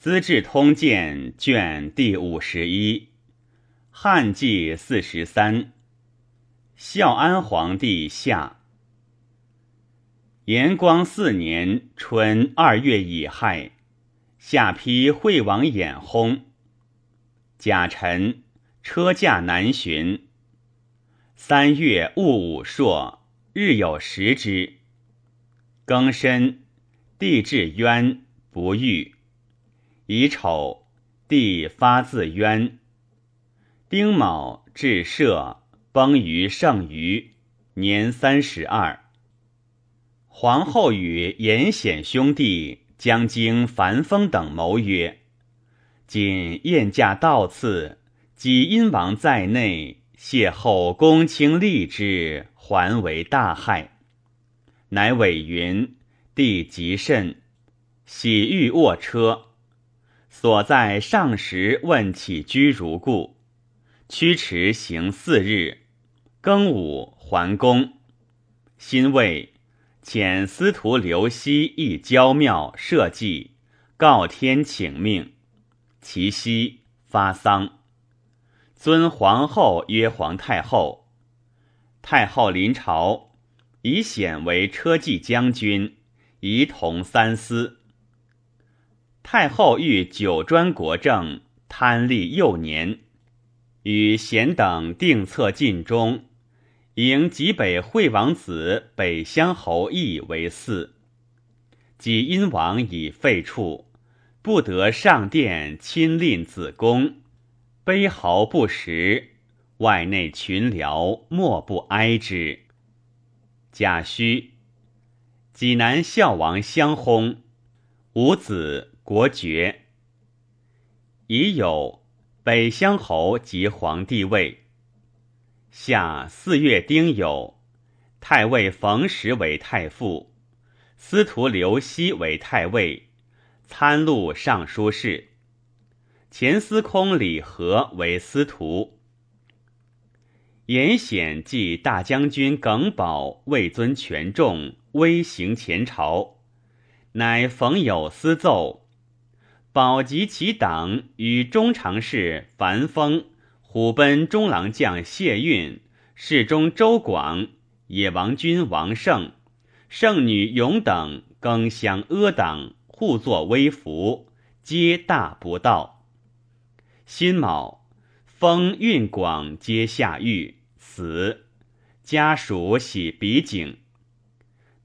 资治通鉴》卷第五十一，汉纪四十三，孝安皇帝下。延光四年春二月乙亥，下邳惠王衍薨。甲辰，车驾南巡。三月戊午朔，日有食之。庚申，地至渊，不遇。乙丑，地发自渊。丁卯，至社，崩于圣余，年三十二。皇后与严显兄弟将经樊丰等谋曰：“今宴驾到次，及殷王在内，邂逅公卿立之，还为大害。”乃委云：“帝极甚，喜欲卧车。”所在上时问起居如故，驱驰行四日，庚午还宫。辛未，遣司徒刘熙诣郊庙设祭，告天请命。其夕发丧，尊皇后曰皇太后。太后临朝，以显为车骑将军，仪同三司。太后欲九专国政，贪立幼年，与贤等定策尽忠，迎济北惠王子北乡侯义为嗣。及殷王已废黜，不得上殿亲令子宫，悲嚎不食，外内群僚莫不哀之。贾诩，济南孝王相薨，无子。国爵已有北乡侯及皇帝位。夏四月丁酉，太尉冯时为太傅，司徒刘熙为太尉，参录尚书事。前司空李和为司徒。严显继大将军耿宝位尊权重，威行前朝，乃冯有私奏。保及其党与中常侍樊丰、虎贲中郎将谢运、侍中周广、野王君王胜、圣女勇等更相阿党，互作威服，皆大不道。辛卯，封运广皆下狱死，家属喜比景。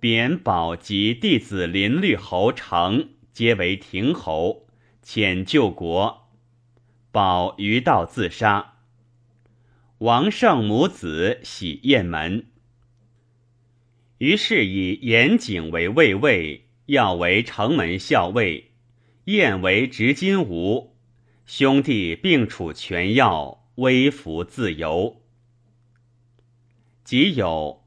贬保及弟子林律侯成，皆为亭侯。遣救国，保于道自杀。王胜母子喜雁门，于是以严景为卫尉，要为城门校尉，燕为执金吾，兄弟并处权要，微服自由。即有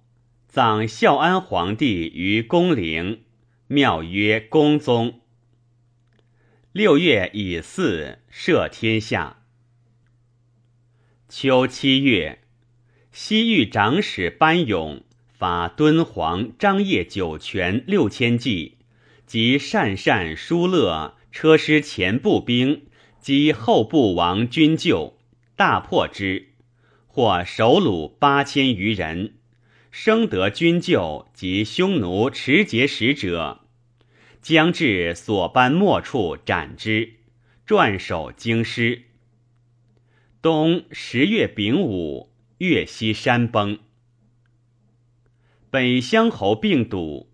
葬孝安皇帝于宫陵，庙曰恭宗。六月乙巳，赦天下。秋七月，西域长史班勇发敦煌张掖酒泉六千骑及鄯善疏勒车师前部兵及后部王军救，大破之，获首虏八千余人，生得军救及匈奴持节使者。将至所班末处，斩之，撰首京师。冬十月丙午，岳西山崩。北乡侯病笃，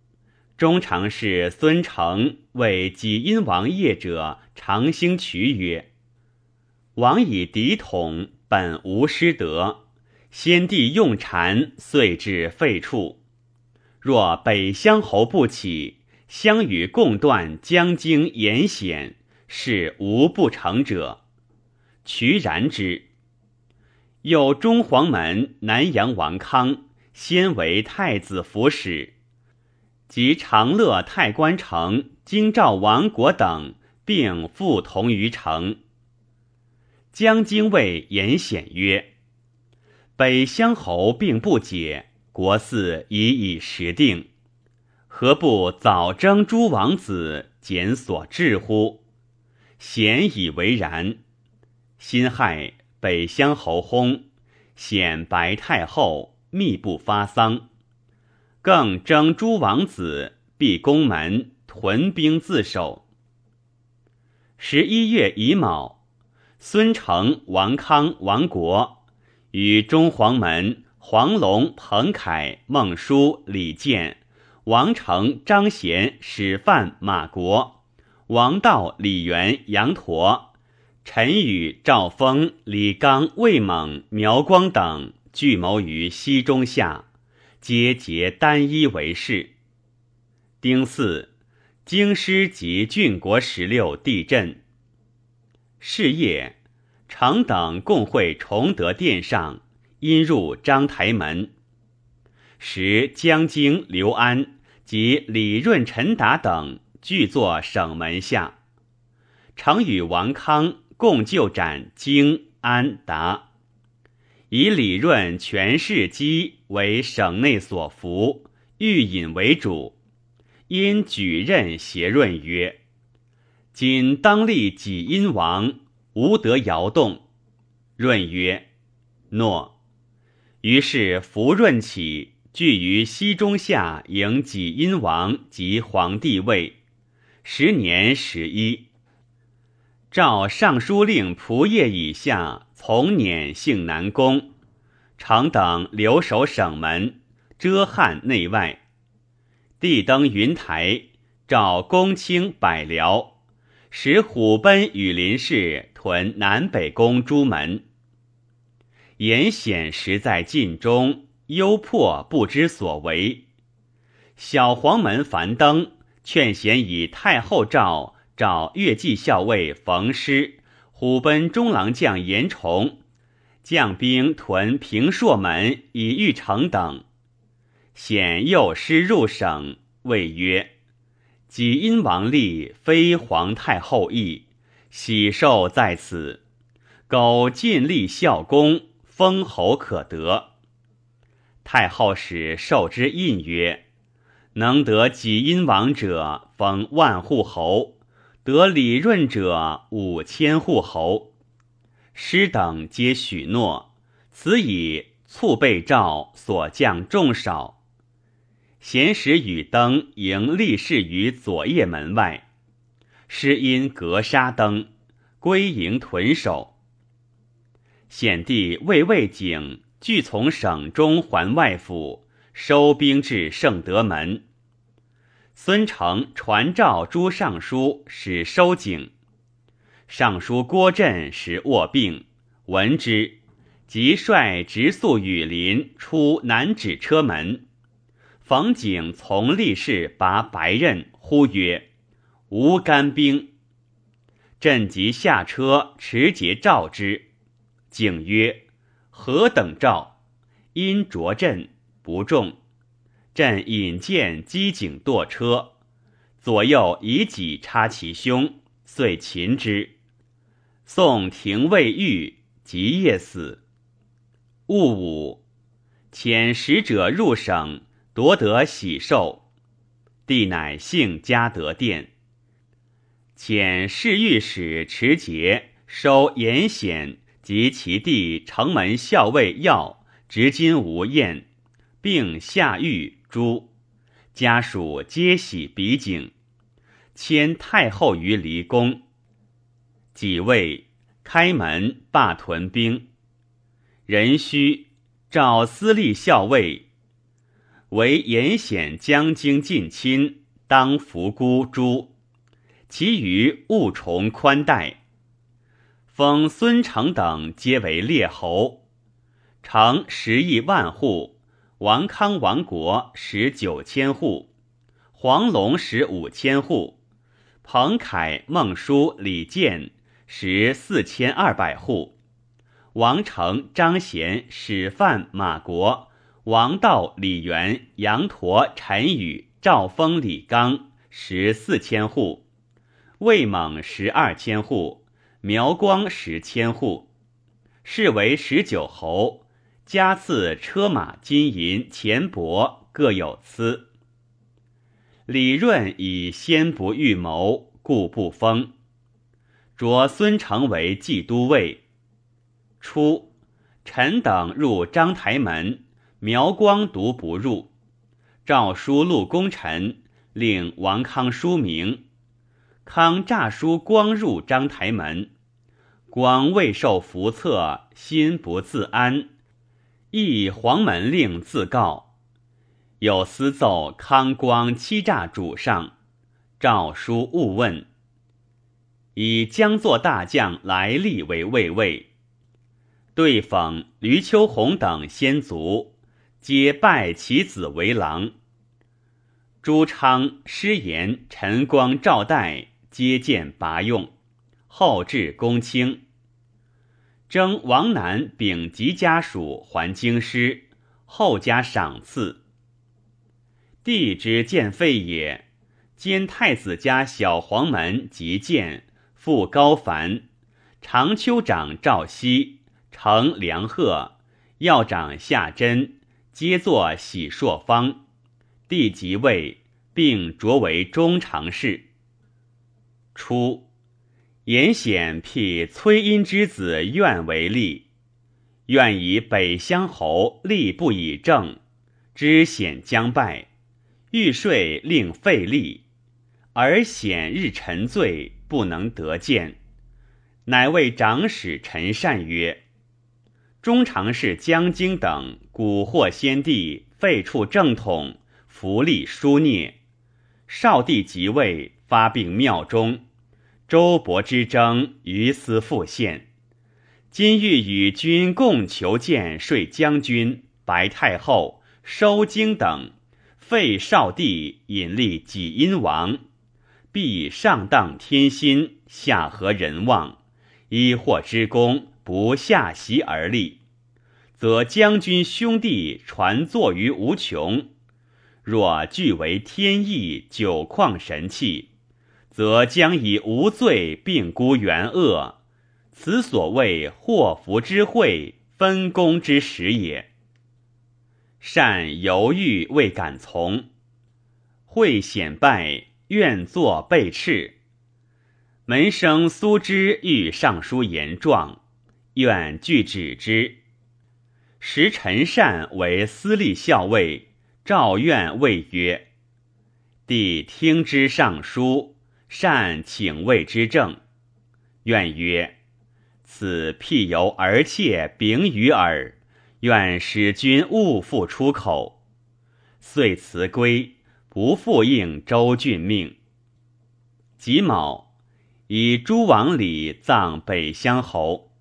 中常侍孙成为济阴王业者，长兴渠曰：“王以嫡统，本无失德，先帝用禅，遂至废黜。若北乡侯不起。”相与共断江津严险，是无不成者。渠然之。有中黄门南阳王康，先为太子府使，及长乐太官城京兆王国等，并复同于城。江津尉严显曰：“北乡侯并不解，国嗣已以时定。”何不早征诸王子，检所至乎？咸以为然。辛亥，北乡侯薨，显白太后，密不发丧。更征诸王子，闭宫门，屯兵自守。十一月乙卯，孙承、王康、王国与中黄门黄龙、彭凯、孟舒、李建、王成、张贤、史范、马国、王道、李元、杨驼、陈宇、赵峰、李刚、魏猛、苗光等聚谋于西中下。皆结单一为事。丁巳，京师及郡国十六地震。是夜，常等共会崇德殿上，因入章台门。时江京、刘安及李润、陈达等俱坐省门下，常与王康共就斩京、安、达。以李润权势基为省内所服，欲引为主。因举任协润曰：“今当立己阴王，无得摇动。”润曰：“诺。”于是扶润起，聚于西中下迎己阴王及皇帝位。十年十一，诏尚书令仆射以下。从辇幸南宫，常等留守省门，遮汉内外。帝登云台，召公卿百僚，使虎贲羽林氏屯南北宫诸门。严显实在晋中，忧迫不知所为。小黄门樊登劝贤以太后诏，召乐骑校尉冯师。虎贲中郎将严崇将兵屯平朔门以御城等，显诱师入省，谓曰：“己因王立，非皇太后意，喜寿在此。苟尽力效功，封侯可得。”太后使受之印曰：“能得己阴王者，封万户侯。”得李润者五千户侯，师等皆许诺。此以促备诏所降众少。贤使与登迎立士于左掖门外，师因格杀登，归营屯守。显帝魏魏景俱从省中还外府，收兵至圣德门。孙承传诏诸尚书，使收景。尚书郭震时卧病，闻之，即率直宿羽林出南指车门。冯景从立士拔白刃，呼曰：“无干兵。”朕即下车持节召之。景曰：“何等诏？”因着朕不中。朕引剑击颈堕车，左右以戟插其胸，遂擒之。宋廷尉狱，即夜死。戊午，遣使者入省，夺得喜寿。帝乃幸嘉德殿，遣侍御史持节收严显及其弟城门校尉要执金无厌，并下狱。诸家属皆喜比景，迁太后于离宫。几位开门罢屯兵，人须召司隶校尉，为严显将京近亲，当服孤诸，其余务重宽待。封孙成等皆为列侯，成十亿万户。王康王国使九千户，黄龙使五千户，彭凯、孟叔、李建使四千二百户，王成、张贤、史范、马国、王道、李元、杨驼、陈宇、赵峰、李刚使四千户，魏猛十二千户，苗光十千户，是为十九侯。加赐车马金银钱帛各有赐。李润以先不预谋，故不封。擢孙成为冀都尉。初，臣等入章台门，苗光独不入。诏书录功臣，令王康书名。康诈书光入章台门，光未受福册，心不自安，亦黄门令自告。有私奏康光欺诈主上，诏书勿问。以将作大将来历为卫尉。对讽吕秋红等先卒，皆拜其子为郎。朱昌、师言、陈光、赵代。接见拔用，后至公卿。征王南丙吉家属还京师，后加赏赐。帝之见废也，兼太子家小黄门及见，父高凡，长丘长赵熙，承梁贺，要长夏真，皆作喜朔方。帝即位，并擢为中常侍。初，严显辟崔荫之子愿为吏，愿以北乡侯吏不以政，知显将败，欲说令废立，而显日沉醉，不能得见，乃谓长史陈善曰：“中常侍江京等蛊惑先帝，废黜正统，福利疏孽。少帝即位，发病庙中。”周勃之争，于斯复现。今欲与君共求见税将军、白太后、收京等，废少帝，引立己阴王，必上当天心，下合人望，一获之功，不下席而立，则将军兄弟传坐于无穷。若俱为天意，久旷神器。则将以无罪并孤原恶，此所谓祸福之会，分工之时也。善犹豫未敢从，会显败，愿作被斥。门生苏之欲上书言状，愿具止之。时陈善为司隶校尉，诏愿谓曰：“帝听之上书。”善请谓之政，愿曰：“此辟由而妾秉于耳，愿使君勿复出口。”遂辞归，不复应周郡命。己卯，以诸王礼葬北乡侯。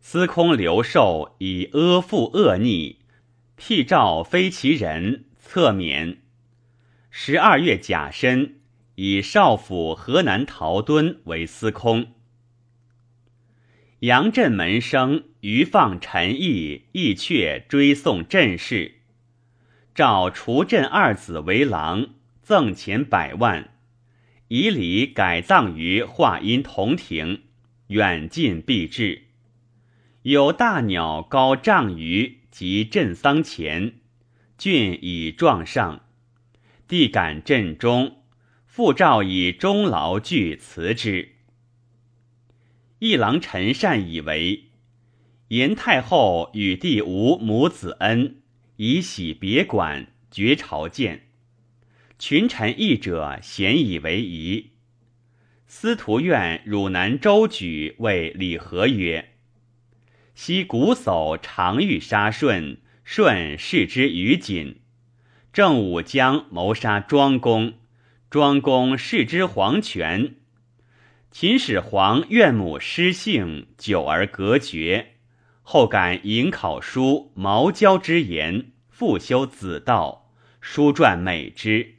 司空刘寿以阿父恶逆，辟诏非其人，侧免。十二月甲申。以少府河南陶敦为司空。杨震门生余放陈毅亦却追送镇事，召除镇二子为郎，赠钱百万，以礼改葬于华阴同庭，远近必至。有大鸟高丈余及镇丧前，郡以状上，帝感镇中。复诏以终劳具辞之。一郎陈善以为严太后与帝无母子恩，以喜别馆，绝朝见。群臣议者咸以为宜。司徒院汝南周举谓李和曰：“昔瞽叟常欲杀舜，舜视之于谨。正武将谋杀庄公。”庄公视之黄泉，秦始皇怨母失性，久而隔绝。后感颍考叔毛焦之言，复修子道，书传美之。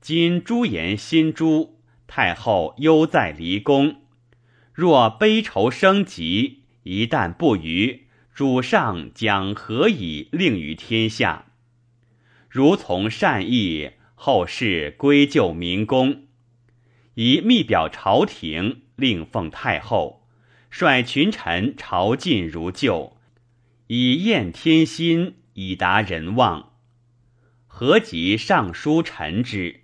今朱颜新诛，太后忧在离宫。若悲愁生疾，一旦不渝，主上将何以令于天下？如从善意。后世归咎明公，以密表朝廷，令奉太后，率群臣朝觐如旧，以验天心，以达人望。何及尚书臣之？